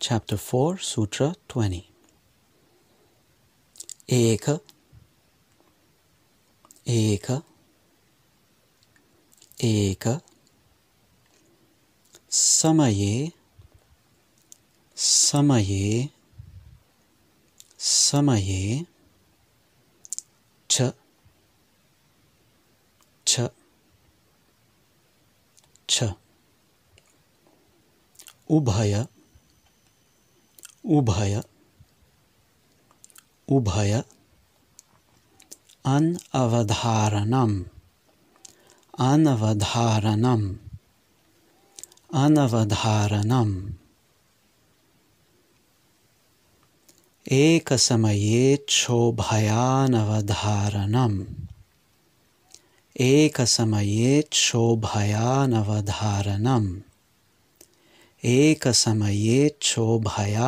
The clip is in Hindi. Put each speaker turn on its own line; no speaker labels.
Chapter 4, Sutra 20. Eka, Eka, Eka, Samaye, Samaye, Samaye, Cha, Cha, Cha, Ubhaya, Ubhaya, Ubhaya, Anavadharanam, Anavadharanam, Anavadharanam. एकसमये क्षोभयानवधारणम् एकसमये क्षोभयानवधारणम् एकसमये क्षोभयानवधारणम्